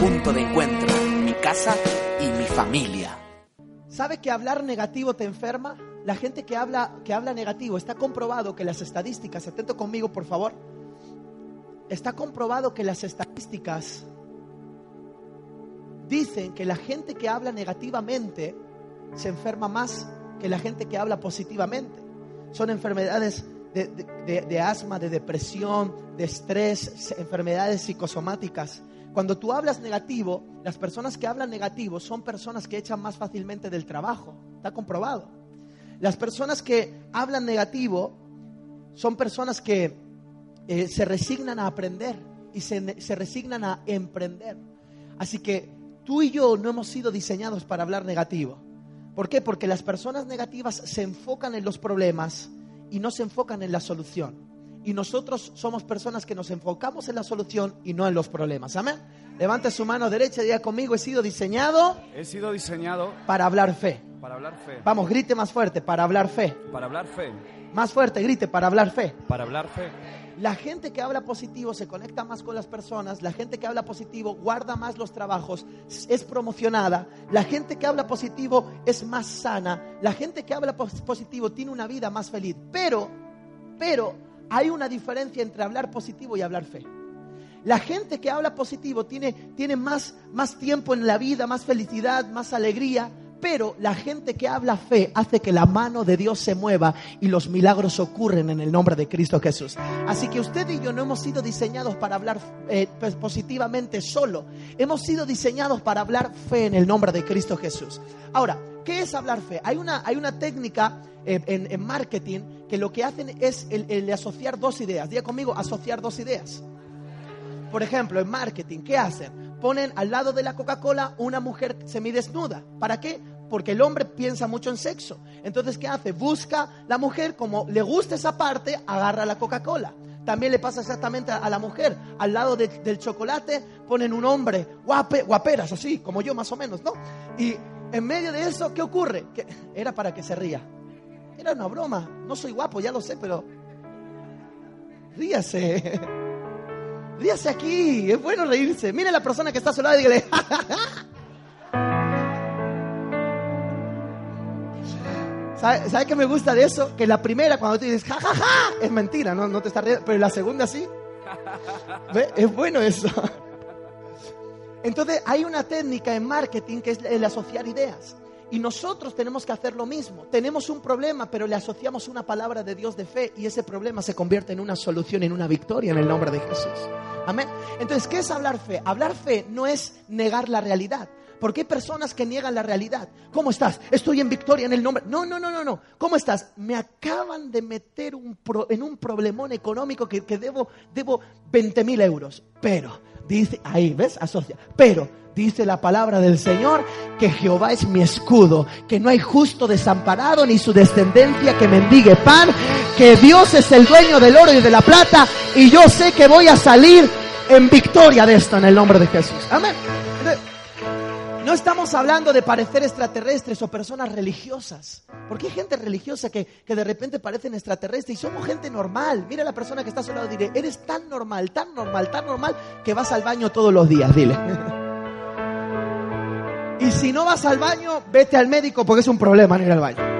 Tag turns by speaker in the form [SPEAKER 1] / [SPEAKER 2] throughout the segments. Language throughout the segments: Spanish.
[SPEAKER 1] punto de encuentro, mi casa y mi familia.
[SPEAKER 2] ¿Sabe que hablar negativo te enferma? La gente que habla, que habla negativo, está comprobado que las estadísticas, atento conmigo por favor, está comprobado que las estadísticas dicen que la gente que habla negativamente se enferma más que la gente que habla positivamente. Son enfermedades de, de- de asma, de depresión, de estrés, enfermedades psicosomáticas. Cuando tú hablas negativo, las personas que hablan negativo son personas que echan más fácilmente del trabajo. Está comprobado. Las personas que hablan negativo son personas que eh, se resignan a aprender y se, se resignan a emprender. Así que tú y yo no hemos sido diseñados para hablar negativo. ¿Por qué? Porque las personas negativas se enfocan en los problemas y no se enfocan en la solución. Y nosotros somos personas que nos enfocamos en la solución y no en los problemas. Amén. Levante su mano derecha y diga conmigo, he sido diseñado
[SPEAKER 3] He sido diseñado
[SPEAKER 2] para hablar fe.
[SPEAKER 3] para hablar fe.
[SPEAKER 2] Vamos, grite más fuerte, para hablar fe.
[SPEAKER 3] Para hablar fe.
[SPEAKER 2] Más fuerte, grite, para hablar fe.
[SPEAKER 3] Para hablar fe.
[SPEAKER 2] La gente que habla positivo se conecta más con las personas, la gente que habla positivo guarda más los trabajos, es promocionada, la gente que habla positivo es más sana, la gente que habla pos- positivo tiene una vida más feliz. Pero, pero hay una diferencia entre hablar positivo y hablar fe. La gente que habla positivo tiene, tiene más, más tiempo en la vida, más felicidad, más alegría, pero la gente que habla fe hace que la mano de Dios se mueva y los milagros ocurren en el nombre de Cristo Jesús. Así que usted y yo no hemos sido diseñados para hablar eh, pues, positivamente solo, hemos sido diseñados para hablar fe en el nombre de Cristo Jesús. Ahora, ¿qué es hablar fe? Hay una, hay una técnica eh, en, en marketing que lo que hacen es el, el asociar dos ideas. Diga conmigo, asociar dos ideas. Por ejemplo, en marketing, ¿qué hacen? Ponen al lado de la Coca-Cola una mujer semidesnuda. ¿Para qué? Porque el hombre piensa mucho en sexo. Entonces, ¿qué hace? Busca la mujer, como le gusta esa parte, agarra la Coca-Cola. También le pasa exactamente a la mujer. Al lado de- del chocolate ponen un hombre, guape, guaperas, así, como yo más o menos, ¿no? Y en medio de eso, ¿qué ocurre? Que era para que se ría. Era una broma. No soy guapo, ya lo sé, pero ríase. Ríase aquí, es bueno reírse. Mire a la persona que está a su lado y dígale, "Ja, ja, ja". ¿Sabe, sabe qué me gusta de eso? Que la primera, cuando tú dices, ja, ja, ja, es mentira, no, no te estás riendo. Pero la segunda sí. ¿Ve? Es bueno eso. Entonces, hay una técnica en marketing que es el asociar ideas. Y nosotros tenemos que hacer lo mismo. Tenemos un problema, pero le asociamos una palabra de Dios de fe y ese problema se convierte en una solución, en una victoria en el nombre de Jesús. Amén. Entonces, ¿qué es hablar fe? Hablar fe no es negar la realidad. Porque hay personas que niegan la realidad. ¿Cómo estás? Estoy en victoria en el nombre. No, no, no, no, no. ¿Cómo estás? Me acaban de meter un pro- en un problemón económico que, que debo, debo 20 mil euros. Pero, dice, ahí, ¿ves? Asocia. Pero, dice la palabra del Señor que Jehová es mi escudo, que no hay justo desamparado ni su descendencia que mendigue pan, que Dios es el dueño del oro y de la plata y yo sé que voy a salir en victoria de esto en el nombre de Jesús. Amén. No estamos hablando de parecer extraterrestres o personas religiosas. Porque hay gente religiosa que, que de repente parecen extraterrestres y somos gente normal. Mira a la persona que está a su lado y diré, eres tan normal, tan normal, tan normal que vas al baño todos los días, dile. Y si no vas al baño, vete al médico porque es un problema no ir al baño.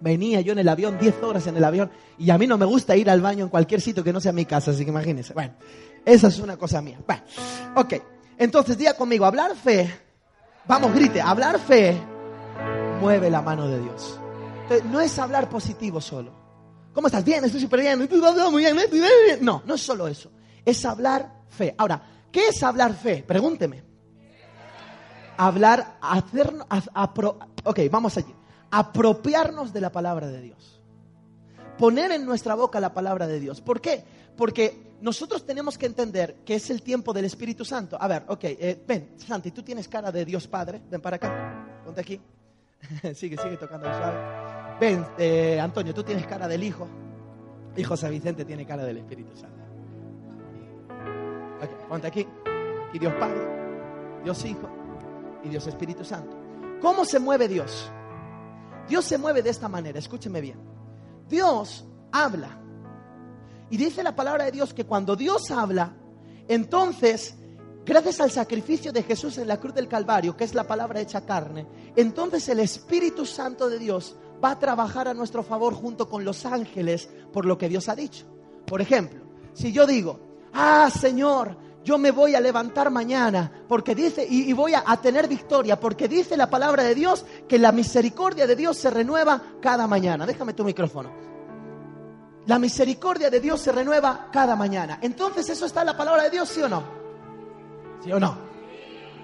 [SPEAKER 2] Venía yo en el avión, 10 horas en el avión, y a mí no me gusta ir al baño en cualquier sitio que no sea mi casa, así que imagínense. Bueno, esa es una cosa mía. Bueno, ok. Entonces, diga conmigo, hablar fe, vamos, grite, hablar fe mueve la mano de Dios. Entonces, no es hablar positivo solo. ¿Cómo estás? Bien, estoy súper bien. No, no es solo eso. Es hablar fe. Ahora, ¿qué es hablar fe? Pregúnteme. Hablar, hacer, ok, vamos allí. Apropiarnos de la palabra de Dios. Poner en nuestra boca la palabra de Dios. ¿Por qué? Porque nosotros tenemos que entender que es el tiempo del Espíritu Santo. A ver, ok, eh, ven, Santi, tú tienes cara de Dios Padre. Ven para acá. Ponte aquí. sigue, sigue tocando suave. Ven, eh, Antonio, tú tienes cara del Hijo. Y José Vicente tiene cara del Espíritu Santo. Ponte aquí. Y Dios Padre, Dios Hijo y Dios Espíritu Santo. ¿Cómo se mueve Dios? Dios se mueve de esta manera, escúcheme bien. Dios habla. Y dice la palabra de Dios que cuando Dios habla, entonces gracias al sacrificio de Jesús en la cruz del Calvario, que es la palabra hecha carne, entonces el Espíritu Santo de Dios va a trabajar a nuestro favor junto con los ángeles por lo que Dios ha dicho. Por ejemplo, si yo digo, ah, Señor, yo me voy a levantar mañana porque dice y, y voy a, a tener victoria porque dice la palabra de Dios que la misericordia de Dios se renueva cada mañana. Déjame tu micrófono. La misericordia de Dios se renueva cada mañana. Entonces, ¿eso está en la palabra de Dios, sí o no? ¿Sí o no?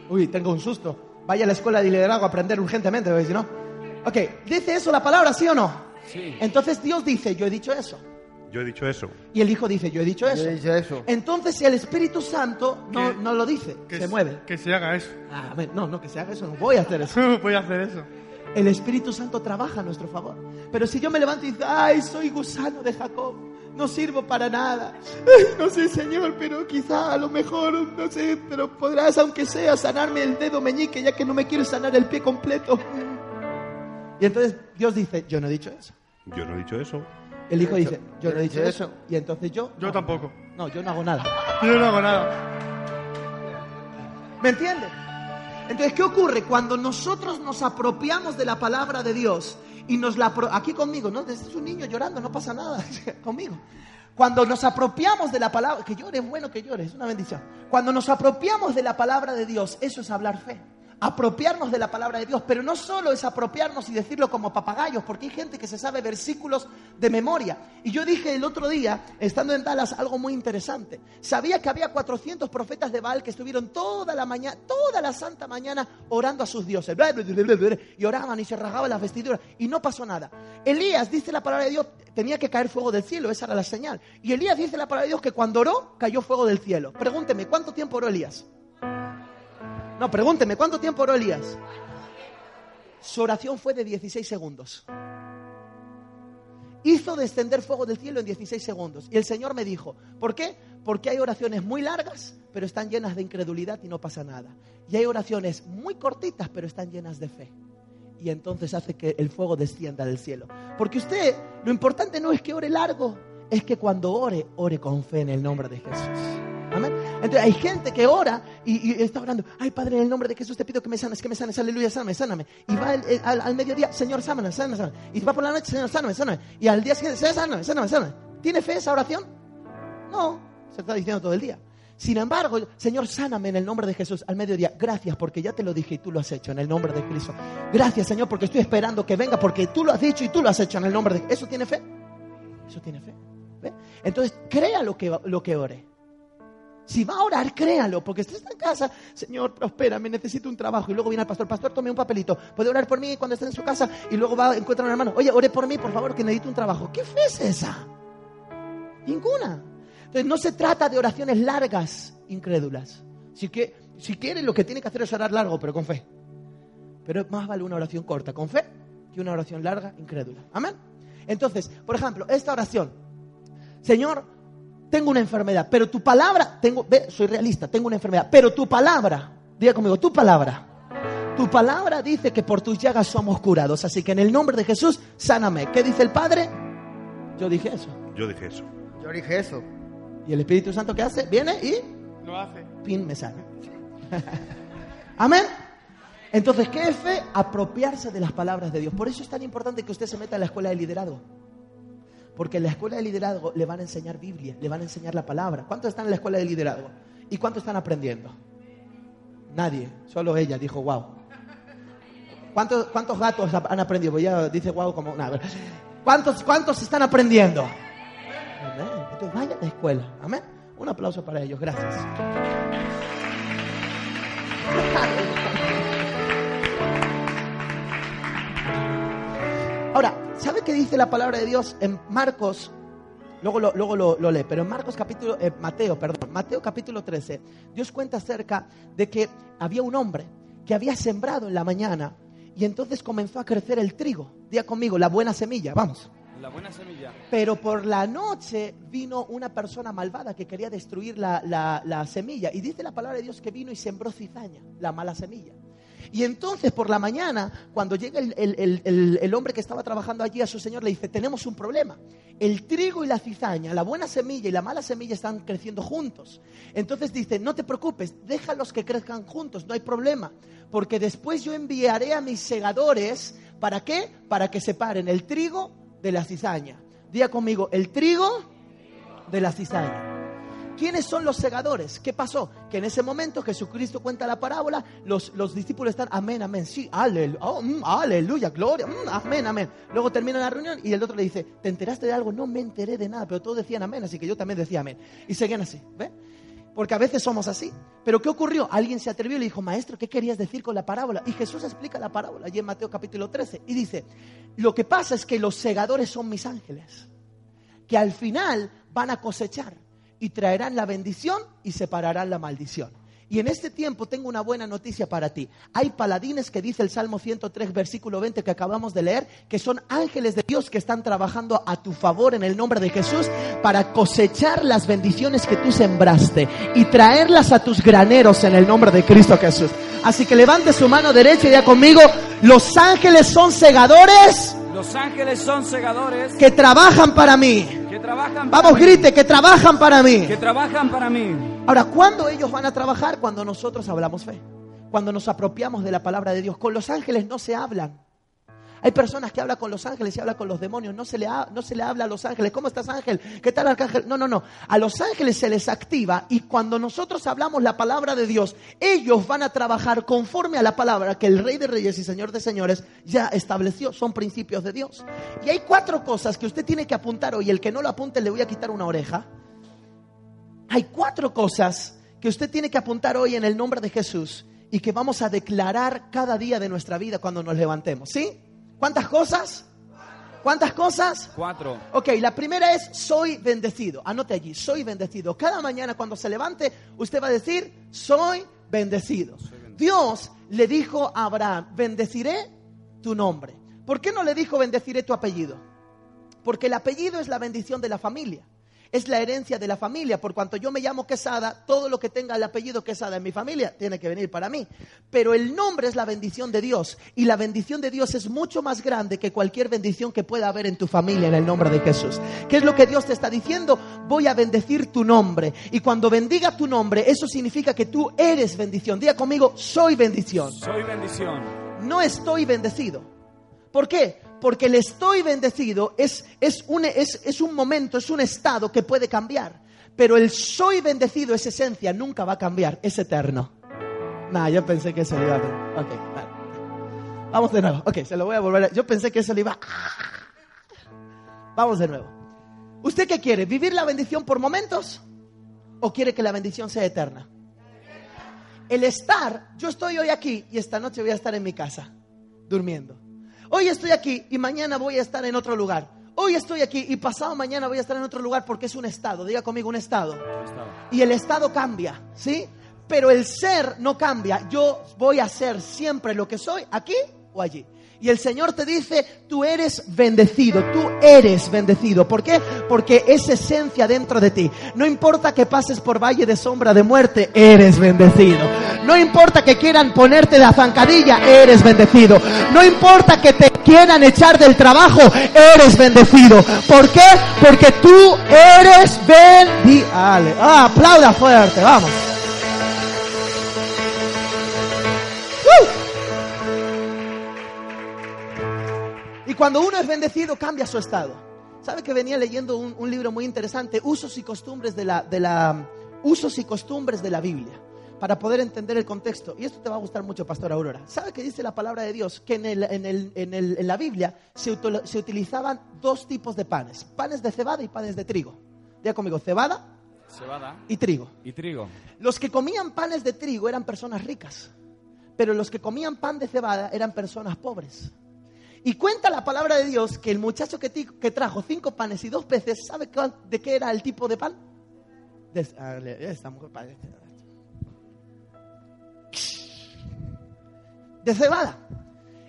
[SPEAKER 2] Uy, tengo un susto. Vaya a la escuela de liderazgo a aprender urgentemente, si no. Ok, ¿dice eso la palabra, sí o no?
[SPEAKER 3] Sí.
[SPEAKER 2] Entonces Dios dice, yo he dicho eso.
[SPEAKER 4] Yo he dicho eso.
[SPEAKER 2] Y el Hijo dice, yo he dicho eso.
[SPEAKER 5] Yo he dicho eso.
[SPEAKER 2] Entonces, si el Espíritu Santo no,
[SPEAKER 6] Que-
[SPEAKER 2] no lo dice,
[SPEAKER 6] Que
[SPEAKER 2] se mueve.
[SPEAKER 6] Que se haga eso.
[SPEAKER 2] Ah, a ver, no, no, que se haga eso, no voy a hacer eso.
[SPEAKER 6] Voy a hacer eso.
[SPEAKER 2] El Espíritu Santo trabaja a nuestro favor. Pero si yo me levanto y digo, ay, soy gusano de Jacob, no sirvo para nada. Ay, no sé, Señor, pero quizá a lo mejor, no sé, pero podrás, aunque sea, sanarme el dedo meñique, ya que no me quieres sanar el pie completo. Y entonces Dios dice, yo no he dicho eso.
[SPEAKER 4] Yo no he dicho eso.
[SPEAKER 2] El Hijo dice, yo no he dicho eso. Y entonces yo...
[SPEAKER 6] Yo tampoco.
[SPEAKER 2] No, yo no hago nada.
[SPEAKER 6] Yo no hago nada.
[SPEAKER 2] ¿Me entiendes? Entonces, ¿qué ocurre? Cuando nosotros nos apropiamos de la palabra de Dios y nos la... Aquí conmigo, ¿no? Este es un niño llorando, no pasa nada. conmigo. Cuando nos apropiamos de la palabra... Que llore, es bueno que llore, es una bendición. Cuando nos apropiamos de la palabra de Dios, eso es hablar fe. Apropiarnos de la palabra de Dios, pero no solo es apropiarnos y decirlo como papagayos, porque hay gente que se sabe versículos de memoria. Y yo dije el otro día, estando en Dallas, algo muy interesante. Sabía que había 400 profetas de Baal que estuvieron toda la mañana, toda la santa mañana orando a sus dioses. Y oraban y se rasgaban las vestiduras y no pasó nada. Elías, dice la palabra de Dios, tenía que caer fuego del cielo, esa era la señal. Y Elías dice la palabra de Dios que cuando oró, cayó fuego del cielo. Pregúnteme, ¿cuánto tiempo oró Elías? No, pregúnteme, ¿cuánto tiempo oró Elías? Su oración fue de 16 segundos. Hizo descender fuego del cielo en 16 segundos. Y el Señor me dijo, ¿por qué? Porque hay oraciones muy largas, pero están llenas de incredulidad y no pasa nada. Y hay oraciones muy cortitas, pero están llenas de fe. Y entonces hace que el fuego descienda del cielo. Porque usted, lo importante no es que ore largo, es que cuando ore, ore con fe en el nombre de Jesús. Entonces hay gente que ora y, está orando. Ay, Padre, en el nombre de Jesús te pido que me sanes, que me sanes, aleluya, sáname, sáname. Y va al, al mediodía, Señor, sáname, sáname, sáname. Y va por la noche, Señor, sáname, sáname. Y al día siguiente, Señor, sáname, sáname, sáname. ¿Tiene fe esa oración? No, se está diciendo todo el día. Sin embargo, Señor, sáname en el nombre de Jesús al mediodía. Gracias porque ya te lo dije y tú lo has hecho en el nombre de Cristo. Gracias, Señor, porque estoy esperando que venga porque tú lo has dicho y tú lo has hecho en el nombre de ¿Eso tiene fe? Eso tiene fe. Entonces, crea lo que, lo que ore. Si va a orar, créalo, porque usted está en casa, Señor, prospérame, necesito un trabajo. Y luego viene el pastor, pastor, tome un papelito. Puede orar por mí cuando esté en su casa y luego va, encuentra a un hermano. Oye, ore por mí, por favor, que necesito un trabajo. ¿Qué fe es esa? Ninguna. Entonces, no se trata de oraciones largas, incrédulas. Si, que, si quiere, lo que tiene que hacer es orar largo, pero con fe. Pero más vale una oración corta con fe que una oración larga, incrédula. Amén. Entonces, por ejemplo, esta oración. Señor, tengo una enfermedad, pero tu palabra, tengo, ve, soy realista, tengo una enfermedad, pero tu palabra, diga conmigo, tu palabra, tu palabra dice que por tus llagas somos curados, así que en el nombre de Jesús, sáname. ¿Qué dice el Padre? Yo dije eso.
[SPEAKER 4] Yo dije eso.
[SPEAKER 5] Yo dije eso.
[SPEAKER 2] ¿Y el Espíritu Santo qué hace? Viene y
[SPEAKER 6] Lo hace.
[SPEAKER 2] pin me sana. Amén. Entonces, ¿qué es fe? Apropiarse de las palabras de Dios. Por eso es tan importante que usted se meta en la escuela de liderazgo. Porque en la escuela de liderazgo le van a enseñar Biblia, le van a enseñar la palabra. ¿Cuántos están en la escuela de liderazgo? ¿Y cuántos están aprendiendo? Nadie, solo ella dijo wow. ¿Cuántos, cuántos gatos han aprendido? Pues ya dice wow como nada. ¿Cuántos, ¿Cuántos están aprendiendo? Amén. Entonces vaya a la escuela. Amén. Un aplauso para ellos. Gracias. ¿sabe qué dice la palabra de Dios en Marcos? Luego lo, luego lo, lo lee, pero en Marcos capítulo, eh, Mateo, perdón, Mateo capítulo 13, Dios cuenta acerca de que había un hombre que había sembrado en la mañana y entonces comenzó a crecer el trigo. Diga conmigo, la buena semilla, vamos.
[SPEAKER 3] La buena semilla.
[SPEAKER 2] Pero por la noche vino una persona malvada que quería destruir la, la- la semilla. Y dice la palabra de Dios que vino y sembró cizaña, la mala semilla. Y entonces por la mañana, cuando llega el, el- el- hombre que estaba trabajando allí a su señor, le dice, tenemos un problema. El trigo y la cizaña, la buena semilla y la mala semilla están creciendo juntos. Entonces dice, no te preocupes, déjalos que crezcan juntos, no hay problema. Porque después yo enviaré a mis segadores, ¿para qué? Para que separen el trigo de la cizaña. Diga conmigo, el trigo de la cizaña. ¿Quiénes son los segadores? ¿Qué pasó? Que en ese momento Jesucristo cuenta la parábola, los, los discípulos están, amén, amén, sí, aleluya, oh, mm, aleluya, gloria, mm, amén, amén. Luego termina la reunión y el otro le dice, ¿te enteraste de algo? No me enteré de nada, pero todos decían amén, así que yo también decía amén. Y seguían así, ¿ve? Porque a veces somos así. Pero ¿qué ocurrió? Alguien se atrevió y le dijo, maestro, ¿qué querías decir con la parábola? Y Jesús explica la parábola allí en Mateo capítulo 13 y dice, lo que pasa es que los segadores son mis ángeles que al final van a cosechar y traerán la bendición y separarán la maldición. Y en este tiempo tengo una buena noticia para ti. Hay paladines que dice el Salmo 103, versículo 20 que acabamos de leer, que son ángeles de Dios que están trabajando a tu favor en el nombre de Jesús para cosechar las bendiciones que tú sembraste y traerlas a tus graneros en el nombre de Cristo Jesús. Así que levante su mano derecha y diga conmigo, los ángeles son segadores
[SPEAKER 3] Los ángeles son segadores
[SPEAKER 2] que trabajan para mí.
[SPEAKER 3] Que trabajan para
[SPEAKER 2] Vamos,
[SPEAKER 3] mí.
[SPEAKER 2] grite, que trabajan para mí.
[SPEAKER 3] Que trabajan para mí.
[SPEAKER 2] Ahora, ¿cuándo ellos van a trabajar? Cuando nosotros hablamos fe. Cuando nos apropiamos de la palabra de Dios. Con los ángeles no se hablan. Hay personas que hablan con los ángeles y hablan con los demonios. No se, le no se le habla a los ángeles. ¿Cómo estás, ángel? ¿Qué tal, arcángel? No, no, no. A los ángeles se les activa y cuando nosotros hablamos la palabra de Dios, ellos van a trabajar conforme a la palabra que el Rey de Reyes y Señor de Señores ya estableció. Son principios de Dios. Y hay cuatro cosas que usted tiene que apuntar hoy. El que no lo apunte le voy a quitar una oreja. Hay cuatro cosas que usted tiene que apuntar hoy en el nombre de Jesús y que vamos a declarar cada día de nuestra vida cuando nos levantemos. ¿Sí? ¿Cuántas cosas? ¿Cuántas cosas?
[SPEAKER 3] Cuatro.
[SPEAKER 2] Ok, la primera es soy bendecido. Anote allí, soy bendecido. Cada mañana cuando se levante, usted va a decir, soy bendecido. Dios le dijo a Abraham, bendeciré tu nombre. ¿Por qué no le dijo bendeciré tu apellido? Porque el apellido es la bendición de la familia. Es la herencia de la familia. Por cuanto yo me llamo Quesada, todo lo que tenga el apellido Quesada en mi familia tiene que venir para mí. Pero el nombre es la bendición de Dios. Y la bendición de Dios es mucho más grande que cualquier bendición que pueda haber en tu familia en el nombre de Jesús. ¿Qué es lo que Dios te está diciendo? Voy a bendecir tu nombre. Y cuando bendiga tu nombre, eso significa que tú eres bendición. Diga conmigo, soy bendición.
[SPEAKER 3] Soy bendición.
[SPEAKER 2] No estoy bendecido. ¿Por qué? Porque el estoy bendecido es, es, un, es, es un momento, es un estado que puede cambiar. Pero el soy bendecido es esencia, nunca va a cambiar, es eterno. Nah, yo pensé que eso le iba a... Ok, vale. Vamos de nuevo. Ok, se lo voy a volver a... Yo pensé que eso le iba... Vamos de nuevo. ¿Usted qué quiere? ¿Vivir la bendición por momentos? ¿O quiere que la bendición sea eterna? El estar, yo estoy hoy aquí y esta noche voy a estar en mi casa, durmiendo. Hoy estoy aquí y mañana voy a estar en otro lugar. Hoy estoy aquí y pasado mañana voy a estar en otro lugar porque es un estado. Diga conmigo un estado. Y el estado cambia, ¿sí? Pero el ser no cambia. Yo voy a ser siempre lo que soy, aquí o allí. Y el Señor te dice, tú eres bendecido, tú eres bendecido. ¿Por qué? Porque es esencia dentro de ti. No importa que pases por valle de sombra de muerte, eres bendecido. No importa que quieran ponerte la zancadilla, eres bendecido. No importa que te quieran echar del trabajo, eres bendecido. ¿Por qué? Porque tú eres bendecido. Ah, aplauda fuerte, vamos. Y cuando uno es bendecido, cambia su estado. ¿Sabe que venía leyendo un, un libro muy interesante, Usos y costumbres de la, de la usos y costumbres de la Biblia, para poder entender el contexto? Y esto te va a gustar mucho, Pastor Aurora. ¿Sabe que dice la palabra de Dios? Que en, el, en, el, en, el, en la Biblia se, se utilizaban dos tipos de panes, panes de cebada y panes de trigo. Diga conmigo, cebada
[SPEAKER 3] Cebada
[SPEAKER 2] y trigo.
[SPEAKER 3] y trigo.
[SPEAKER 2] Los que comían panes de trigo eran personas ricas, pero los que comían pan de cebada eran personas pobres. Y cuenta la palabra de Dios que el muchacho que, trajo cinco panes y dos peces, ¿sabe de qué era el tipo de pan? Ah, parece- de cebada.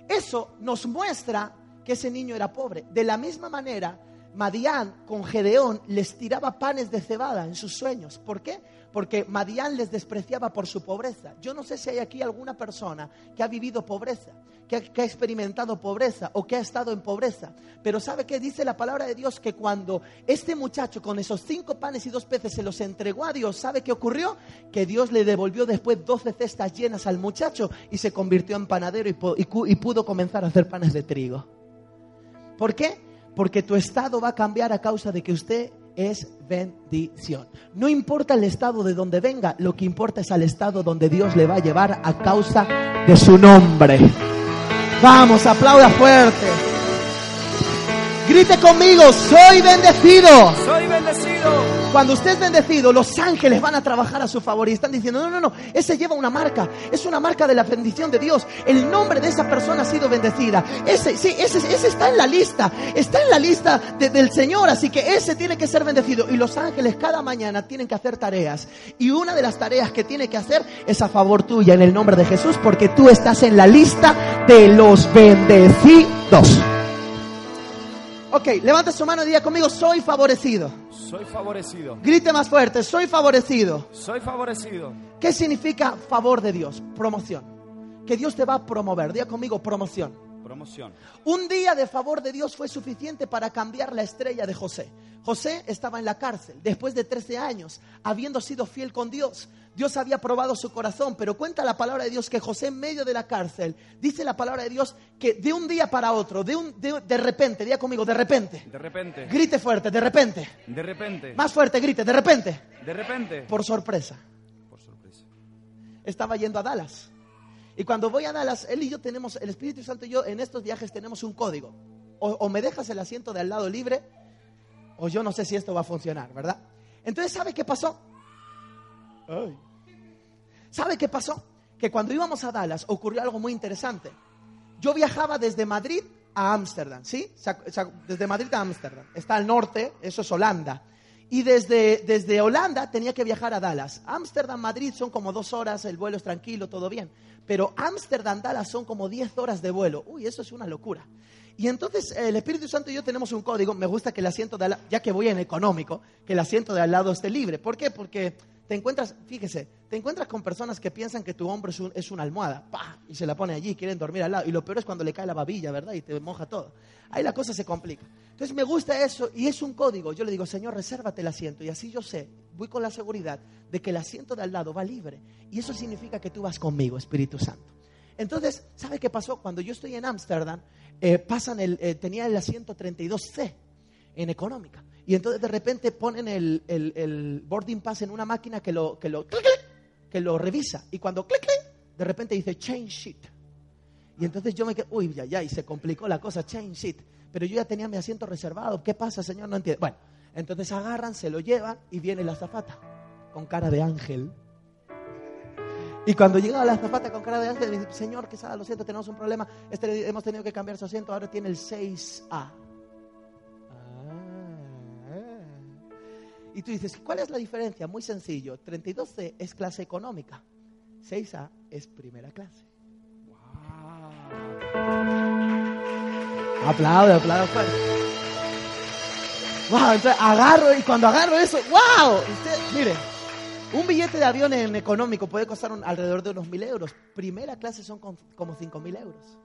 [SPEAKER 2] Eso nos muestra que ese niño era pobre. De la misma manera, Madián con Gedeón les tiraba panes de cebada en sus sueños. ¿Por qué? Porque Madián les despreciaba por su pobreza. Yo no sé si hay aquí alguna persona que ha vivido pobreza, que ha, experimentado pobreza o que ha estado en pobreza. Pero ¿sabe qué dice la palabra de Dios? Que cuando este muchacho con esos cinco panes y dos peces se los entregó a Dios, ¿sabe qué ocurrió? Que Dios le devolvió después doce cestas llenas al muchacho y se convirtió en panadero y, y pudo comenzar a hacer panes de trigo. ¿Por qué? Porque tu estado va a cambiar a causa de que usted es bendición. No importa el estado de donde venga, lo que importa es al estado donde Dios le va a llevar a causa de su nombre. Vamos, aplauda fuerte. Grite conmigo, soy bendecido.
[SPEAKER 3] Soy bendecido.
[SPEAKER 2] Cuando usted es bendecido, los ángeles van a trabajar a su favor y están diciendo, no, no, no, ese lleva una marca, es una marca de la bendición de Dios. El nombre de esa persona ha sido bendecida. Ese, sí, ese, ese está en la lista, está en la lista de- del Señor, así que ese tiene que ser bendecido. Y los ángeles cada mañana tienen que hacer tareas. Y una de las tareas que tiene que hacer es a favor tuya en el nombre de Jesús, porque tú estás en la lista de los bendecidos. Ok, levanta su mano y diga conmigo, soy favorecido.
[SPEAKER 3] Soy favorecido.
[SPEAKER 2] Grite más fuerte, soy favorecido.
[SPEAKER 3] Soy favorecido.
[SPEAKER 2] ¿Qué significa favor de Dios? Promoción. Que Dios te va a promover. Diga conmigo, promoción.
[SPEAKER 3] Promoción.
[SPEAKER 2] Un día de favor de Dios fue suficiente para cambiar la estrella de José. José estaba en la cárcel después de 13 años, habiendo sido fiel con Dios. Dios había probado su corazón, pero cuenta la palabra de Dios que José en medio de la cárcel, dice la palabra de Dios que de un día para otro, de, un, de, de repente, diga conmigo, de repente,
[SPEAKER 3] De repente.
[SPEAKER 2] grite fuerte, de repente,
[SPEAKER 3] De repente.
[SPEAKER 2] más fuerte, grite, de repente,
[SPEAKER 3] De repente.
[SPEAKER 2] por sorpresa.
[SPEAKER 3] Por sorpresa.
[SPEAKER 2] estaba yendo a Dallas. Y cuando voy a Dallas, él y yo tenemos, el Espíritu Santo y yo en estos viajes tenemos un código. O, o me dejas el asiento de al lado libre, o yo no sé si esto va a funcionar, ¿verdad? Entonces, ¿sabe qué pasó? ¿Sabe qué pasó? Que cuando íbamos a Dallas ocurrió algo muy interesante. Yo viajaba desde Madrid a Ámsterdam, ¿sí? Desde Madrid a Ámsterdam. Está al norte, eso es Holanda. Y desde, desde Holanda tenía que viajar a Dallas. Ámsterdam, Madrid son como dos horas, el vuelo es tranquilo, todo bien. Pero Ámsterdam, Dallas son como 10 horas de vuelo. Uy, eso es una locura. Y entonces eh, el Espíritu Santo y yo tenemos un código. Me gusta que el asiento de al lado, ya que voy en económico, que el asiento de al lado esté libre. ¿Por qué? Porque te encuentras, fíjese, te encuentras con personas que piensan que tu hombro es, un- una almohada, ¡pah! y se la pone allí, quieren dormir al lado. Y lo peor es cuando le cae la babilla, ¿verdad? Y te moja todo. Ahí la cosa se complica. Entonces me gusta eso y es un código. Yo le digo, Señor, resérvate el asiento. Y así yo sé, voy con la seguridad de que el asiento de al lado va libre. Y eso significa que tú vas conmigo, Espíritu Santo. Entonces, ¿sabe qué pasó? Cuando yo estoy en Ámsterdam, eh, pasan el, eh, tenía el asiento 32C en económica. Y entonces de repente ponen el, el- boarding pass en una máquina que lo, que lo, clic, clic, que lo revisa. Y cuando clic, clic, de repente dice change sheet. Y entonces yo me quedé, uy, ya, ya, y se complicó la cosa, change sheet. Pero yo ya tenía mi asiento reservado. ¿Qué pasa, señor? No entiendo. Bueno, entonces agarran, se lo llevan y viene la azafata con cara de ángel. Y cuando llega la azafata con cara de ángel, dice, señor, que lo siento, tenemos un problema. Este, hemos tenido que cambiar su asiento, ahora tiene el 6A. Ah. Y tú dices, ¿cuál es la diferencia? Muy sencillo. 32C es clase económica. 6A es primera clase. Aplaude, aplaude fuerte. Wow, entonces agarro y cuando agarro eso, wow, usted, mire, un billete de avión en económico puede costar un- alrededor de unos mil euros. Primera clase son como cinco mil euros.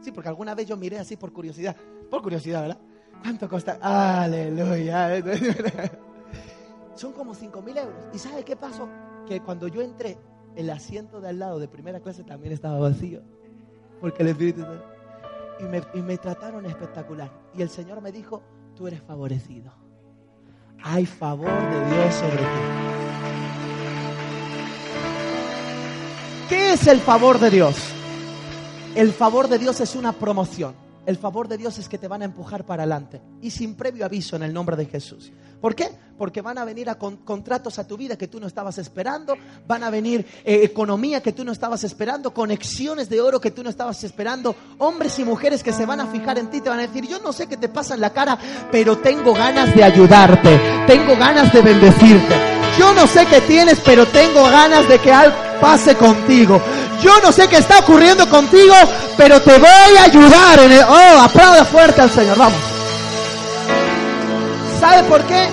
[SPEAKER 2] Sí, porque alguna vez yo miré así por curiosidad. Por curiosidad, ¿verdad? ¿Cuánto cuesta? Aleluya. Son como cinco mil euros. ¿Y sabe qué pasó? Que cuando yo entré, el asiento de al lado de primera clase también estaba vacío. Porque el Espíritu y me, y me trataron espectacular. Y el Señor me dijo, tú eres favorecido. Hay favor de Dios sobre ti. ¿Qué es el favor de Dios? El favor de Dios es una promoción. El favor de Dios es que te van a empujar para adelante y sin previo aviso en el nombre de Jesús. ¿Por qué? Porque van a venir a con- contratos a tu vida que tú no estabas esperando, van a venir eh, economía que tú no estabas esperando, conexiones de oro que tú no estabas esperando, hombres y mujeres que se van a fijar en ti, te van a decir, yo no sé qué te pasa en la cara, pero tengo ganas de ayudarte, tengo ganas de bendecirte. Yo no sé qué tienes, pero tengo ganas de que algo pase contigo. Yo no sé qué está ocurriendo contigo, pero te voy a ayudar. En el... Oh, aplauda fuerte al Señor. Vamos. ¿Sabe por qué?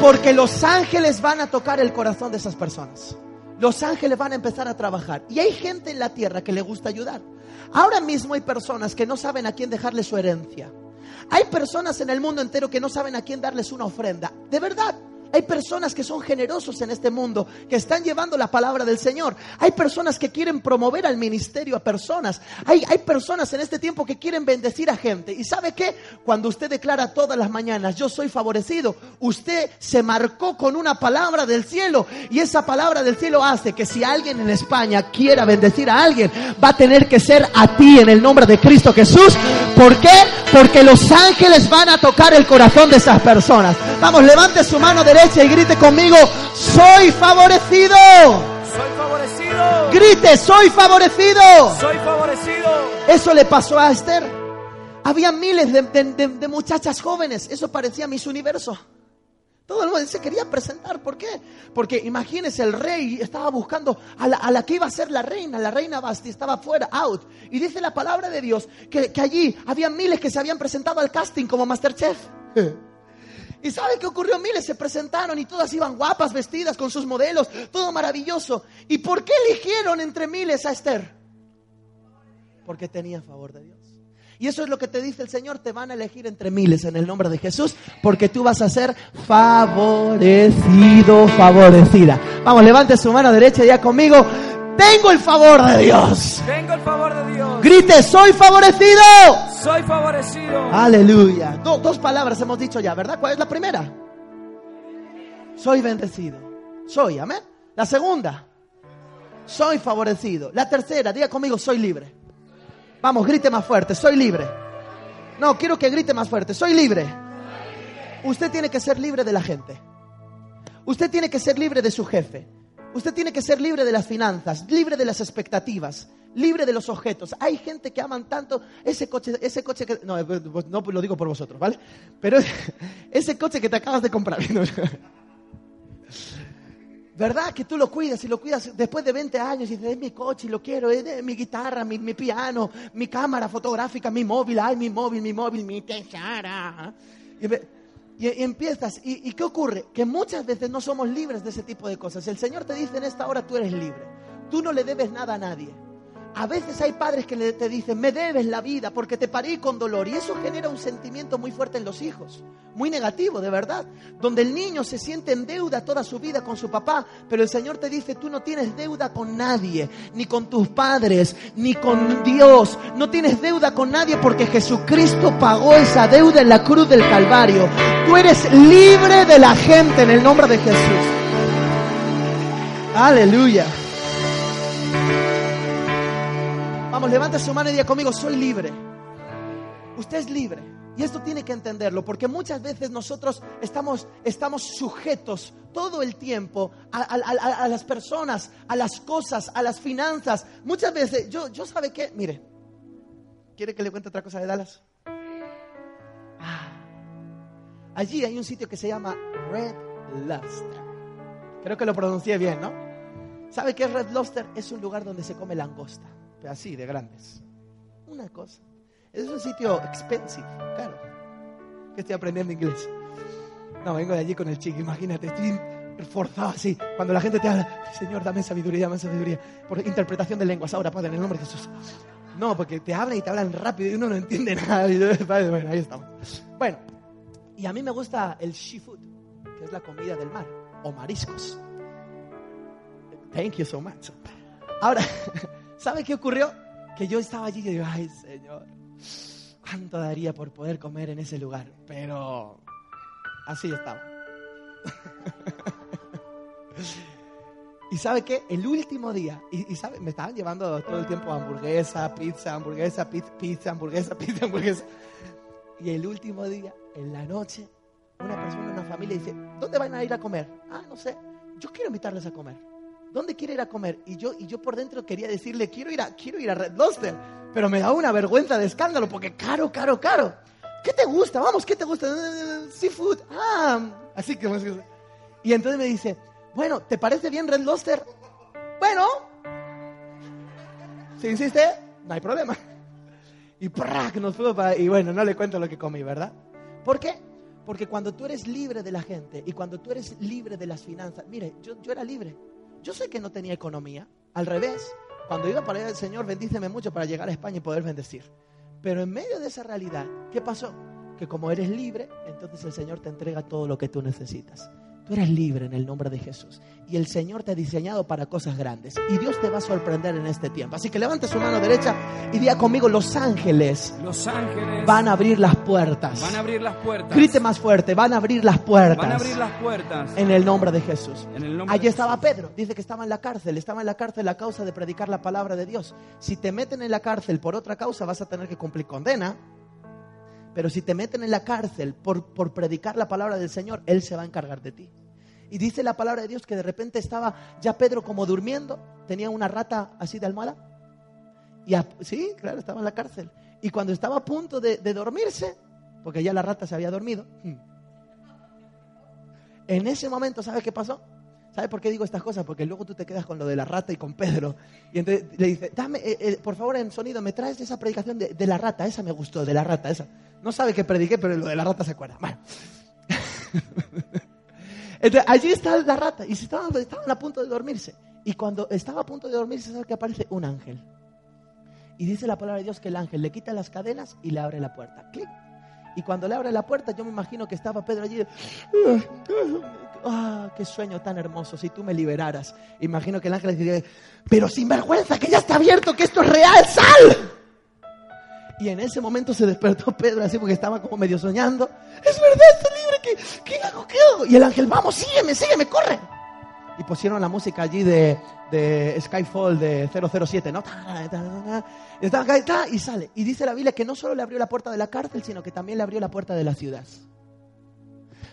[SPEAKER 2] Porque los ángeles van a tocar el corazón de esas personas. Los ángeles van a empezar a trabajar. Y hay gente en la tierra que le gusta ayudar. Ahora mismo hay personas que no saben a quién dejarle su herencia. Hay personas en el mundo entero que no saben a quién darles una ofrenda. De verdad. Hay personas que son generosos en este mundo, que están llevando la palabra del Señor. Hay personas que quieren promover al ministerio a personas. Hay, hay personas en este tiempo que quieren bendecir a gente. ¿Y sabe qué? Cuando usted declara todas las mañanas, yo soy favorecido, usted se marcó con una palabra del cielo. Y esa palabra del cielo hace que si alguien en España quiera bendecir a alguien, va a tener que ser a ti en el nombre de Cristo Jesús. ¿Por qué? Porque los ángeles van a tocar el corazón de esas personas. Vamos, levante su mano derecha y grite conmigo, soy favorecido.
[SPEAKER 3] Soy favorecido.
[SPEAKER 2] Grite, soy favorecido.
[SPEAKER 3] Soy favorecido.
[SPEAKER 2] Eso le pasó a Esther. Había miles de, de- de- de muchachas jóvenes. Eso parecía Miss Universo. Todo el mundo se quería presentar. ¿Por qué? Porque imagínense, el rey estaba buscando a la, a la que iba a ser la reina. La reina Basti estaba fuera, out. Y dice la palabra de Dios que, que allí había miles que se habían presentado al casting como Masterchef. ¿Y sabe qué ocurrió? Miles se presentaron y todas iban guapas, vestidas con sus modelos, todo maravilloso. ¿Y por qué eligieron entre miles a Esther? Porque tenía favor de Dios. Y eso es lo que te dice el Señor, te van a elegir entre miles en el nombre de Jesús, porque tú vas a ser favorecido, favorecida. Vamos, levante su mano derecha ya conmigo. Tengo el favor de Dios.
[SPEAKER 3] Tengo el favor de Dios.
[SPEAKER 2] Grite, soy favorecido.
[SPEAKER 3] Soy favorecido.
[SPEAKER 2] Aleluya. Do- dos palabras hemos dicho ya, ¿verdad? ¿Cuál es la primera? Soy bendecido. Soy, amén. La segunda. Soy favorecido. La tercera, diga conmigo, soy libre. Vamos, grite más fuerte, soy libre. No, quiero que grite más fuerte, soy libre. Usted tiene que ser libre de la gente. Usted tiene que ser libre de su jefe. Usted tiene que ser libre de las finanzas, libre de las expectativas, libre de los objetos. Hay gente que aman tanto ese coche, ese coche que no, eh, pues, no lo digo por vosotros, ¿vale? Pero ese coche que te acabas de comprar. ¿Verdad? Que tú lo cuidas y lo cuidas después de 20 años y dices, es mi coche y lo quiero, es mi guitarra, mi, mi piano, mi cámara fotográfica, mi móvil, ay, mi móvil, mi móvil, mi tesara. Y, empiezas, ¿y qué ocurre? Que muchas veces no somos libres de ese tipo de cosas. El Señor te dice en esta hora, tú eres libre. Tú no le debes nada a nadie. A veces hay padres que te dicen, me debes la vida porque te parí con dolor. Y eso genera un sentimiento muy fuerte en los hijos, muy negativo, de verdad. Donde el niño se siente en deuda toda su vida con su papá, pero el Señor te dice, tú no tienes deuda con nadie, ni con tus padres, ni con Dios. No tienes deuda con nadie porque Jesucristo pagó esa deuda en la cruz del Calvario. Tú eres libre de la gente en el nombre de Jesús. Aleluya. Vamos, levanta su mano y diga conmigo, soy libre. Usted es libre. Y esto tiene que entenderlo, porque muchas veces nosotros estamos, estamos sujetos todo el tiempo a, las personas, a las cosas, a las finanzas. Muchas veces, yo, yo sabe qué, mire, ¿quiere que le cuente otra cosa de Dallas? Ah, allí hay un sitio que se llama Red Lobster. Creo que lo pronuncié bien, ¿no? ¿Sabe qué es Red Lobster? Es un lugar donde se come langosta, así de grandes. Una cosa. Es un sitio expensive, caro. Que estoy aprendiendo inglés. No, vengo de allí con el chico, imagínate, estoy forzado así. Cuando la gente te habla, Señor, dame sabiduría, dame sabiduría. Por interpretación de lenguas, ahora, Padre, en el nombre de Jesús. No, porque te hablan y te hablan rápido y uno no entiende nada. Y Bueno, ahí estamos. Bueno, y a mí me gusta el seafood, que es la comida del mar, o mariscos. Thank you so much. Ahora, ¿sabe qué ocurrió? Que yo estaba allí y yo digo, ay Señor, ¿cuánto daría por poder comer en ese lugar? Pero así estaba. Y sabe qué? El último día, y, y me estaban llevando todo el tiempo hamburguesa, pizza, hamburguesa, pizza, pizza, hamburguesa, pizza, hamburguesa. Y el último día, en la noche, una persona, una familia dice, ¿dónde van a ir a comer? Ah, no sé, yo quiero invitarles a comer. ¿Dónde quiere ir a comer? Y yo, y yo por dentro quería decirle, quiero ir a, quiero ir a Red Lobster. Pero me da una vergüenza de escándalo porque caro, caro, caro. ¿Qué te gusta? Vamos, ¿qué te gusta? "Eh, Seafood. Ah, así que... Y entonces me dice, bueno, ¿te parece bien Red Lobster? Bueno. Si insiste, no hay problema. Y ¡prac! nos fuimos para... Y bueno, no le cuento lo que comí, ¿verdad? ¿Por qué? Porque cuando tú eres libre de la gente y cuando tú eres libre de las finanzas, mire, yo, yo era libre. Yo sé que no tenía economía. Al revés, cuando iba para allá el Señor, bendíceme mucho para llegar a España y poder bendecir. Pero en medio de esa realidad, ¿qué pasó? Que como eres libre, entonces el Señor te entrega todo lo que tú necesitas. Tú eres libre en el nombre de Jesús. Y el Señor te ha diseñado para cosas grandes. Y Dios te va a sorprender en este tiempo. Así que levante su mano derecha y diga conmigo, los ángeles
[SPEAKER 3] Los ángeles
[SPEAKER 2] van a abrir las puertas.
[SPEAKER 3] van a abrir las puertas.
[SPEAKER 2] Grite más fuerte, van a abrir las puertas.
[SPEAKER 3] Van a abrir las puertas.
[SPEAKER 2] En el nombre de Jesús.
[SPEAKER 3] En el nombre
[SPEAKER 2] Allí
[SPEAKER 3] de
[SPEAKER 2] estaba Pedro, dice que estaba en la cárcel, estaba en la cárcel a causa de predicar la palabra de Dios. Si te meten en la cárcel por otra causa vas a tener que cumplir condena, pero si te meten en la cárcel por, por predicar la palabra del Señor, Él se va a encargar de ti. Y dice la palabra de Dios que de repente estaba ya Pedro como durmiendo, tenía una rata así de almohada. Y sí, claro, estaba en la cárcel. Y cuando estaba a punto de, de dormirse, porque ya la rata se había dormido, hmm, en ese momento, ¿sabes qué pasó? ¿Sabes por qué digo estas cosas? Porque luego tú te quedas con lo de la rata y con Pedro. Y entonces le dice, dame, eh, eh, por favor, en sonido, me traes esa predicación de, de la rata. Esa me gustó, de la rata, esa. No sabe que prediqué, pero lo de la rata se acuerda. Bueno. Entonces, allí está la rata y estaban, estaban a punto de dormirse. Y cuando estaba a punto de dormirse, ¿sabes que aparece? Un ángel. Y dice la palabra de Dios que el ángel le quita las cadenas y le abre la puerta. ¡Clic! Y cuando le abre la puerta, yo me imagino que estaba Pedro allí. ¡Ah, qué sueño tan hermoso! Si tú me liberaras. Imagino que el ángel le diría, pero sin vergüenza, que ya está abierto, que esto es real, sal. Y en ese momento se despertó Pedro así porque estaba como medio soñando. Es verdad, estoy libre, ¿qué, qué hago? ¿Qué hago? Y el ángel, vamos, sígueme, sígueme, corre. Y pusieron la música allí de, de Skyfall de 007, ¿no? Y sale. Y dice la Biblia que no solo le abrió la puerta de la cárcel, sino que también le abrió la puerta de la ciudad.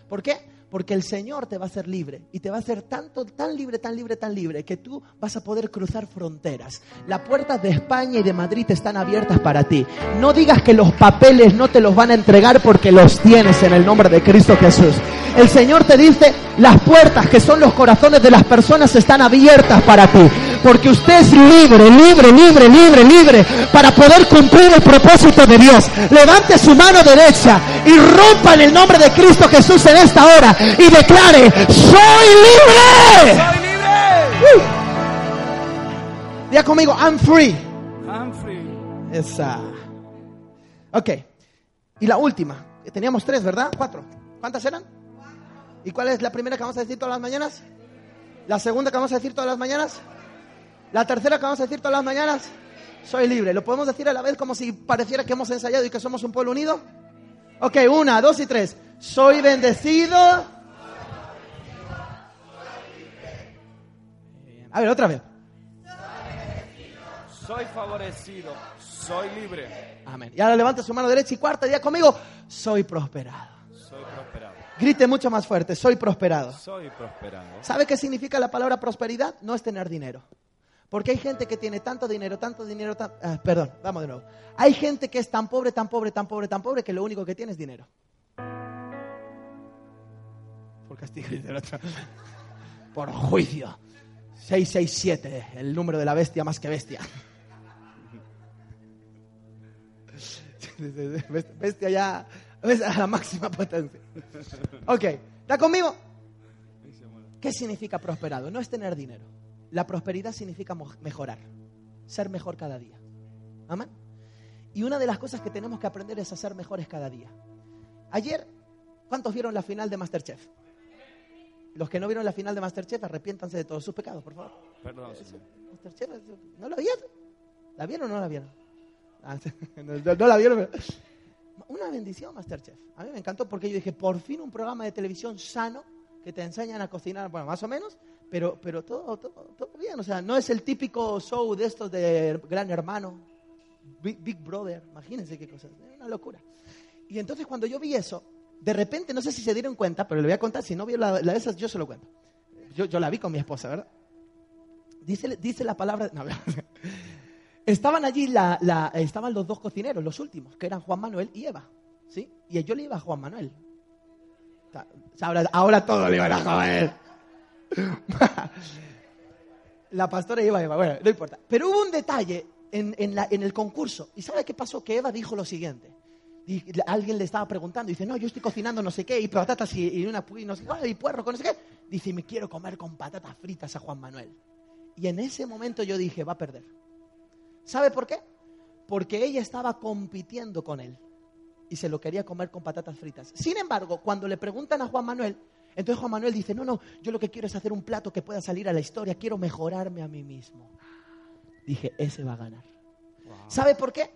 [SPEAKER 2] ¿Por qué? Porque el Señor te va a hacer libre y te va a hacer tanto, tan libre, tan libre, tan libre que tú vas a poder cruzar fronteras. Las puertas de España y de Madrid están abiertas para ti. No digas que los papeles no te los van a entregar porque los tienes en el nombre de Cristo Jesús. El Señor te dice, las puertas que son los corazones de las personas están abiertas para ti. Porque usted es libre, libre, libre, libre, libre para poder cumplir el propósito de Dios. Levante su mano derecha y rompa en el nombre de Cristo Jesús en esta hora y declare, soy libre.
[SPEAKER 3] ¡Soy libre!
[SPEAKER 2] Diga conmigo, I'm free.
[SPEAKER 3] I'm free.
[SPEAKER 2] Esa. Ok. Y la última. Teníamos tres, ¿verdad? Cuatro. ¿Cuántas eran? ¿Y cuál es la primera que vamos a decir todas las mañanas? ¿La segunda que vamos a decir todas las mañanas? ¿La tercera que vamos a decir todas las mañanas? Soy libre. ¿Lo podemos decir a la vez como si pareciera que hemos ensayado y que somos un pueblo unido? Ok, una, dos y tres. Soy bendecido. A ver, otra vez.
[SPEAKER 3] Soy favorecido. Soy libre.
[SPEAKER 2] Amén. Y ahora levante su mano derecha y cuarta, día conmigo. Soy prosperado.
[SPEAKER 3] Soy prosperado.
[SPEAKER 2] Grite mucho más fuerte. Soy prosperado.
[SPEAKER 3] Soy prosperado.
[SPEAKER 2] ¿Sabe qué significa la palabra prosperidad? No es tener dinero. Porque hay gente que tiene tanto dinero, tanto dinero, tan... ah, perdón, vamos de nuevo. Hay gente que es tan pobre, tan pobre, tan pobre, tan pobre que lo único que tiene es dinero. Por castigo, dice el otro. Por juicio. 667, el número de la bestia más que bestia. Bestia ya a la máxima potencia. Ok, ¿está conmigo? ¿Qué significa prosperado? No es tener dinero. La prosperidad significa mejorar, ser mejor cada día. Amén. Y una de las cosas que tenemos que aprender es a ser mejores cada día. Ayer, ¿cuántos vieron la final de Masterchef? Los que no vieron la final de Masterchef, arrepiéntanse de todos sus pecados, por favor.
[SPEAKER 3] Perdón, Señor.
[SPEAKER 2] Masterchef, ¿no la vieron? ¿La vieron o no la vieron? Ah, no, la vieron. pero- Una bendición, Masterchef. A mí me encantó porque yo dije, por fin un programa de televisión sano que te enseñan a cocinar, bueno, más o menos, pero, pero todo, todo, todo bien. O sea, no es el típico show de estos de Gran Hermano, Big, Big Brother, imagínense qué cosa, es una locura. Y entonces cuando yo vi eso, de repente, no sé si se dieron cuenta, pero le voy a contar, si no vio la, la de esas, yo se lo cuento. Yo, yo la vi con mi esposa, ¿verdad? Dice, dice la palabra... no, estaban allí, la, la- estaban los dos cocineros, los últimos, que eran Juan Manuel y Eva. ¿sí? Y yo le iba a Juan Manuel. O sea, Ahora, ahora todo le iban a Juan Manuel. La pastora iba a Eva, bueno, no importa. Pero hubo un detalle en, en la- en el concurso. ¿Y sabe qué pasó? Que Eva dijo lo siguiente. Y alguien le estaba preguntando, dice, no, yo estoy cocinando no sé qué, y patatas y, y una y no sé qué, y puerro con no sé qué. Dice, me quiero comer con patatas fritas a Juan Manuel. Y en ese momento yo dije, va a perder. ¿Sabe por qué? Porque ella estaba compitiendo con él y se lo quería comer con patatas fritas. Sin embargo, cuando le preguntan a Juan Manuel, entonces Juan Manuel dice, no, no, yo lo que quiero es hacer un plato que pueda salir a la historia, quiero mejorarme a mí mismo. Dije, ese va a ganar. ¿Sabe por qué?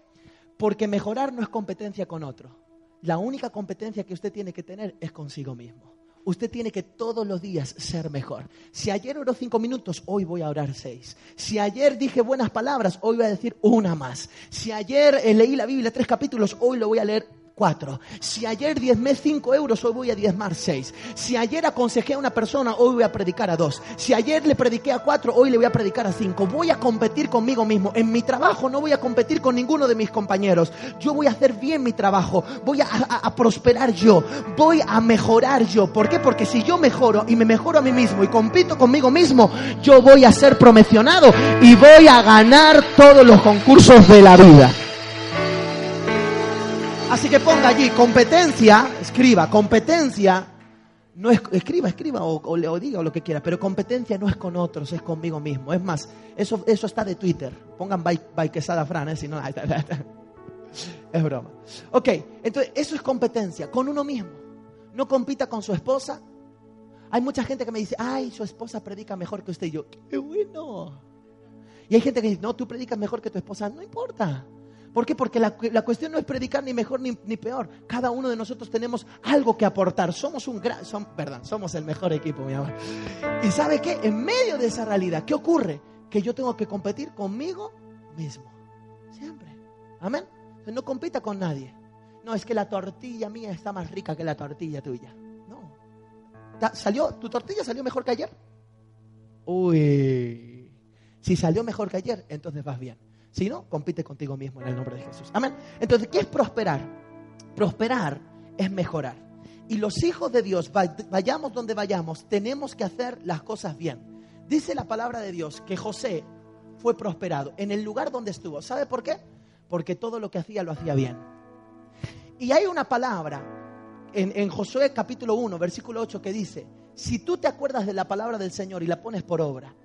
[SPEAKER 2] Porque mejorar no es competencia con otro. La única competencia que usted tiene que tener es consigo mismo. Usted tiene que todos los días ser mejor. Si ayer oró cinco minutos, hoy voy a orar seis. Si ayer dije buenas palabras, hoy voy a decir una más. Si ayer eh, leí la Biblia tres capítulos, hoy lo voy a leer cuatro. Si ayer diezmé cinco euros, hoy voy a diezmar seis. Si ayer aconsejé a una persona, hoy voy a predicar a dos. Si ayer le prediqué a cuatro, hoy le voy a predicar a cinco. Voy a competir conmigo mismo. En mi trabajo no voy a competir con ninguno de mis compañeros. Yo voy a hacer bien mi trabajo. Voy a, a- a prosperar yo. Voy a mejorar yo. ¿Por qué? Porque si yo mejoro y me mejoro a mí mismo y compito conmigo mismo, yo voy a ser promocionado y voy a ganar todos los concursos de la vida. Así que ponga allí competencia, escriba, competencia, no es, escriba, escriba o, o le- o diga lo que quiera, pero competencia no es con otros, es conmigo mismo. Es más, eso, eso está de Twitter. Pongan by, by Quesada Fran, ¿eh? si no, es broma. Ok, entonces eso es competencia, con uno mismo. No compita con su esposa. Hay mucha gente que me dice, ay, su esposa predica mejor que usted. Y yo, qué bueno. Y hay gente que dice, no, tú predicas mejor que tu esposa. No importa. ¿Por qué? Porque la, cuestión no es predicar ni mejor ni, ni peor. Cada uno de nosotros tenemos algo que aportar. Somos un gran, perdón, somos el mejor equipo, mi amor. Y ¿sabe qué? En medio de esa realidad, ¿qué ocurre? Que yo tengo que competir conmigo mismo. Siempre. Amén. No compita con nadie. No, es que la tortilla mía está más rica que la tortilla tuya. No. ¿Salió, ¿Tu tortilla salió mejor que ayer? Uy. Si salió mejor que ayer, entonces vas bien. Si no, compite contigo mismo en el nombre de Jesús. Amén. Entonces, ¿qué es prosperar? Prosperar es mejorar. Y los hijos de Dios, va- vayamos donde vayamos, tenemos que hacer las cosas bien. Dice la palabra de Dios que José fue prosperado en el lugar donde estuvo. ¿Sabe por qué? Porque todo lo que hacía lo hacía bien. Y hay una palabra en, en Josué capítulo 1, versículo 8 que dice, si tú te acuerdas de la palabra del Señor y la pones por obra,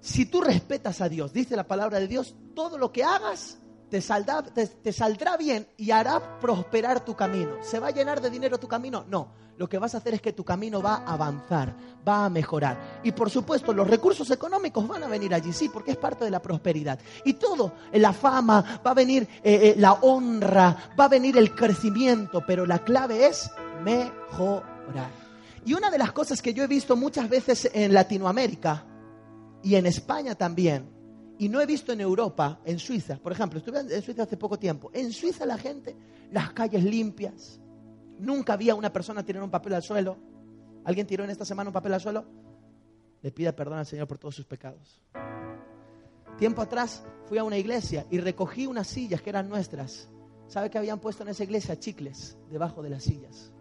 [SPEAKER 2] si tú respetas a Dios, dice la palabra de Dios, todo lo que hagas te, saldrá, bien y hará prosperar tu camino. ¿Se va a llenar de dinero tu camino? No. Lo que vas a hacer es que tu camino va a avanzar, va a mejorar. Y por supuesto, los recursos económicos van a venir allí, sí, porque es parte de la prosperidad. Y todo, eh, la fama, va a venir eh, eh, la honra, va a venir el crecimiento, pero la clave es mejorar. Y una de las cosas que yo he visto muchas veces en Latinoamérica, y en España también, y no he visto en Europa, en Suiza, por ejemplo, estuve en Suiza hace poco tiempo, en Suiza la gente, las calles limpias, nunca había una persona tirar un papel al suelo, ¿alguien tiró en esta semana un papel al suelo? Le pida perdón al Señor por todos sus pecados. Tiempo atrás fui a una iglesia y recogí unas sillas que eran nuestras. ¿Sabe que habían puesto en esa iglesia chicles debajo de las sillas?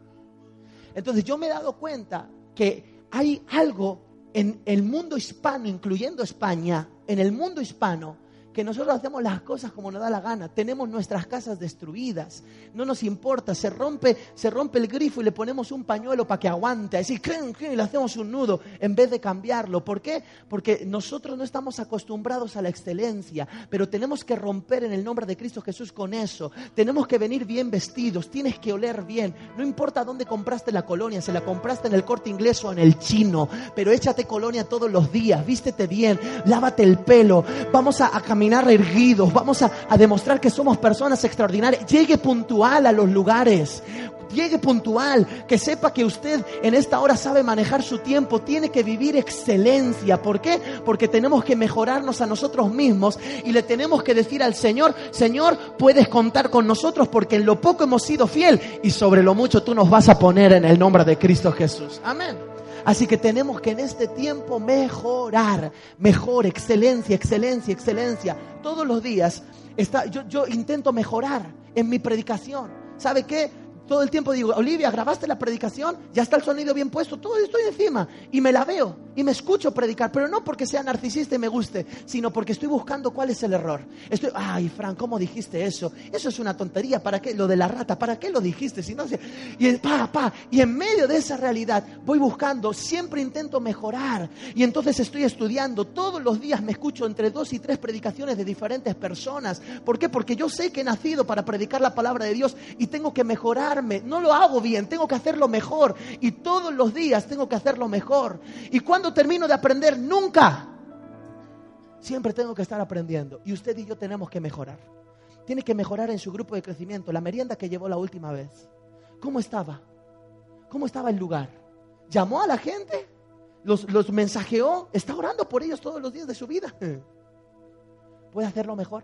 [SPEAKER 2] Entonces yo me he dado cuenta que hay algo en el mundo hispano, incluyendo España, en el mundo hispano, que nosotros hacemos las cosas como nos da la gana, tenemos nuestras casas destruidas, no nos importa, se rompe, se rompe el grifo y le ponemos un pañuelo para que aguante, así, y le hacemos un nudo en vez de cambiarlo. ¿Por qué? Porque nosotros no estamos acostumbrados a la excelencia, pero tenemos que romper en el nombre de Cristo Jesús con eso. Tenemos que venir bien vestidos, tienes que oler bien. No importa dónde compraste la colonia, si la compraste en el corte inglés o en el chino, pero échate colonia todos los días, vístete bien, lávate el pelo, vamos a, a erguidos, vamos a, a demostrar que somos personas extraordinarias. Llegue puntual a los lugares. Llegue puntual, que sepa que usted en esta hora sabe manejar su tiempo, tiene que vivir excelencia. ¿Por qué? Porque tenemos que mejorarnos a nosotros mismos y le tenemos que decir al Señor, Señor, puedes contar con nosotros porque en lo poco hemos sido fiel y sobre lo mucho tú nos vas a poner en el nombre de Cristo Jesús. Amén. Así que tenemos que en este tiempo mejorar, mejor, excelencia, excelencia, excelencia. Todos los días está, yo, yo intento mejorar en mi predicación. ¿Sabe qué? Todo el tiempo digo, Olivia, ¿grabaste la predicación? Ya está el sonido bien puesto, todo estoy encima. Y me la veo. Y me escucho predicar, pero no porque sea narcisista y me guste, sino porque estoy buscando cuál es el error. Estoy, ay, Fran, ¿cómo dijiste eso? Eso es una tontería, ¿para qué? Lo de la rata, ¿para qué lo dijiste? Si no se- y pa, pa, y en medio de esa realidad voy buscando, siempre intento mejorar y entonces estoy estudiando, todos los días me escucho entre dos y tres predicaciones de diferentes personas. ¿Por qué? Porque yo sé que he nacido para predicar la palabra de Dios y tengo que mejorarme. No lo hago bien, tengo que hacerlo mejor y todos los días tengo que hacerlo mejor. ¿Y cuando termino de aprender? Nunca. Siempre tengo que estar aprendiendo y usted y yo tenemos que mejorar. Tiene que mejorar en su grupo de crecimiento, la merienda que llevó la última vez. ¿Cómo estaba? ¿Cómo estaba el lugar? ¿Llamó a la gente? ¿Los, los mensajeó? ¿Está orando por ellos todos los días de su vida? ¿Puede hacerlo mejor?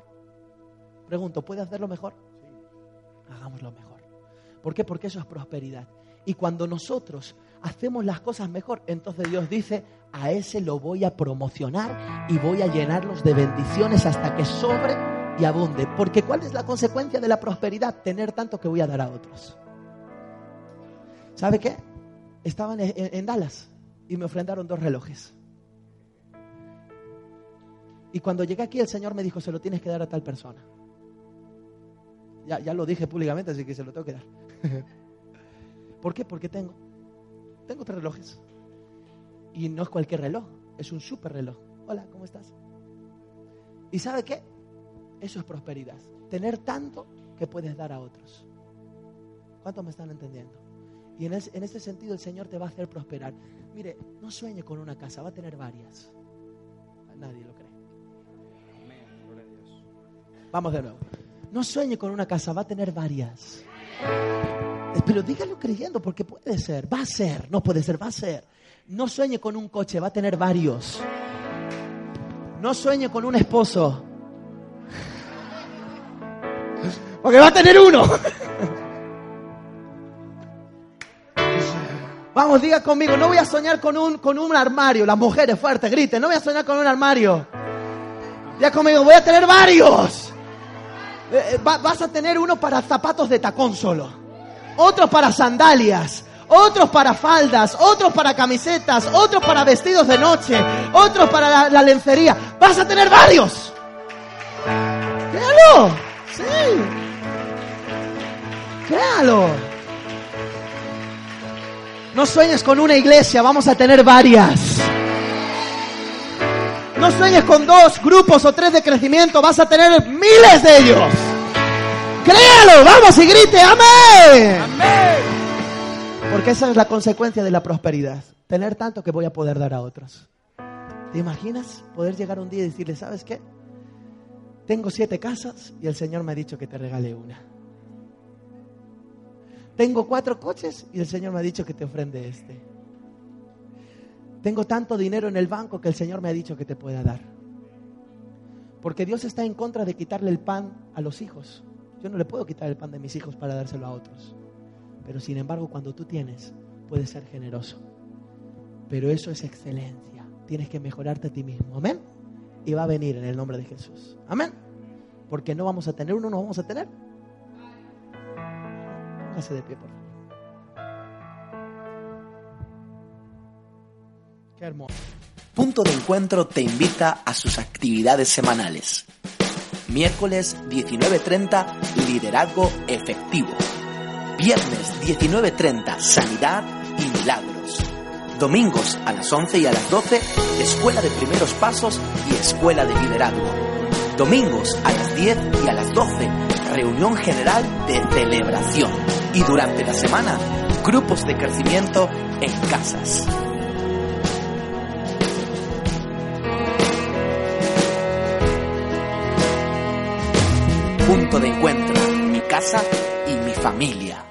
[SPEAKER 2] Pregunto, ¿puede hacerlo mejor? Hagámoslo mejor. ¿Por qué? Porque eso es prosperidad. Y cuando nosotros hacemos las cosas mejor, entonces Dios dice, a ese lo voy a promocionar y voy a llenarlos de bendiciones hasta que sobre y abunde. Porque ¿cuál es la consecuencia de la prosperidad? Tener tanto que voy a dar a otros. ¿Sabe qué? Estaban en, Dallas y me ofrendaron dos relojes. Y cuando llegué aquí el Señor me dijo, se lo tienes que dar a tal persona. Ya, ya lo dije públicamente, así que se lo tengo que dar. ¿Por qué? Porque tengo. Tengo tres relojes. Y no es cualquier reloj, es un super reloj. Hola, ¿cómo estás? ¿Y sabe qué? Eso es prosperidad. Tener tanto que puedes dar a otros. ¿Cuántos me están entendiendo? Y en, es- en este sentido el Señor te va a hacer prosperar. Mire, no sueñe con una casa, va a tener varias. Nadie lo cree.
[SPEAKER 3] Amén. Gloria a Dios.
[SPEAKER 2] Vamos de nuevo. No sueñe con una casa, va a tener varias. Eh, Pero dígalo creyendo, porque puede ser, va a ser, no puede ser, va a ser. No sueñe con un coche, va a tener varios. No sueñe con un esposo. Porque va a tener uno. Vamos, diga conmigo, no voy a soñar con un, con un armario. Las mujeres fuertes, griten, no voy a soñar con un armario. Diga conmigo, voy a tener varios. Eh, eh, va- vas a tener uno para zapatos de tacón solo, otros para sandalias, otros para faldas, otros para camisetas, otros para vestidos de noche, otros para la, la lencería. Vas a tener varios. Créalo. Sí. Créalo. No sueñes con una iglesia, vamos a tener varias. No sueñes con dos grupos o tres de crecimiento, vas a tener miles de ellos. Créalo, vamos y grite, amén. Porque esa es la consecuencia de la prosperidad. Tener tanto que voy a poder dar a otros. ¿Te imaginas poder llegar un día y decirle, ¿sabes qué? Tengo siete casas y el Señor me ha dicho que te regale una. Tengo cuatro coches y el Señor me ha dicho que te ofrende este. Tengo tanto dinero en el banco que el Señor me ha dicho que te pueda dar. Porque Dios está en contra de quitarle el pan a los hijos. Yo no le puedo quitar el pan de mis hijos para dárselo a otros. Pero sin embargo, cuando tú tienes, puedes ser generoso. Pero eso es excelencia. Tienes que mejorarte a ti mismo. Amén. Y va a venir en el nombre de Jesús. Amén. Porque no vamos a tener uno, no vamos a tener. Póngase de pie, por favor.
[SPEAKER 1] Punto de Encuentro te invita a sus actividades semanales. Miércoles 19.30, liderazgo efectivo. Viernes 19.30, sanidad y milagros. Domingos a las 11 y a las 12, escuela de primeros pasos y escuela de liderazgo. Domingos a las 10 y a las 12, reunión general de celebración. Y durante la semana, grupos de crecimiento en casas. Punto de encuentro, mi casa y mi familia.